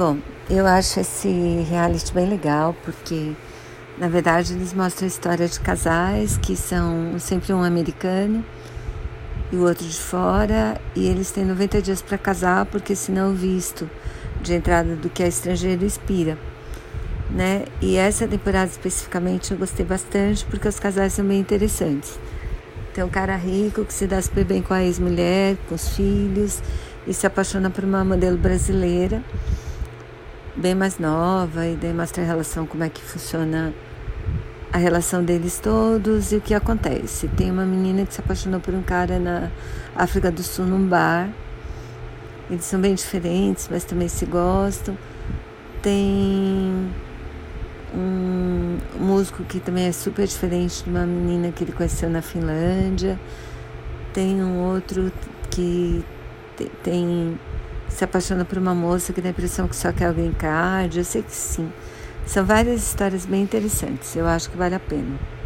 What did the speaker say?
Bom, eu acho esse reality bem legal porque, na verdade, eles mostram a história de casais que são sempre um americano e o outro de fora, e eles têm 90 dias para casar porque senão o visto de entrada do que é estrangeiro expira. Né? E essa temporada especificamente eu gostei bastante porque os casais são bem interessantes. Tem um cara rico que se dá super bem com a ex-mulher, com os filhos, e se apaixona por uma modelo brasileira bem mais nova e daí mostra a relação, como é que funciona a relação deles todos e o que acontece. Tem uma menina que se apaixonou por um cara na África do Sul num bar. Eles são bem diferentes, mas também se gostam. Tem um músico que também é super diferente de uma menina que ele conheceu na Finlândia. Tem um outro que tem se apaixona por uma moça que dá a impressão que só quer alguém card. Eu sei que sim. São várias histórias bem interessantes. Eu acho que vale a pena.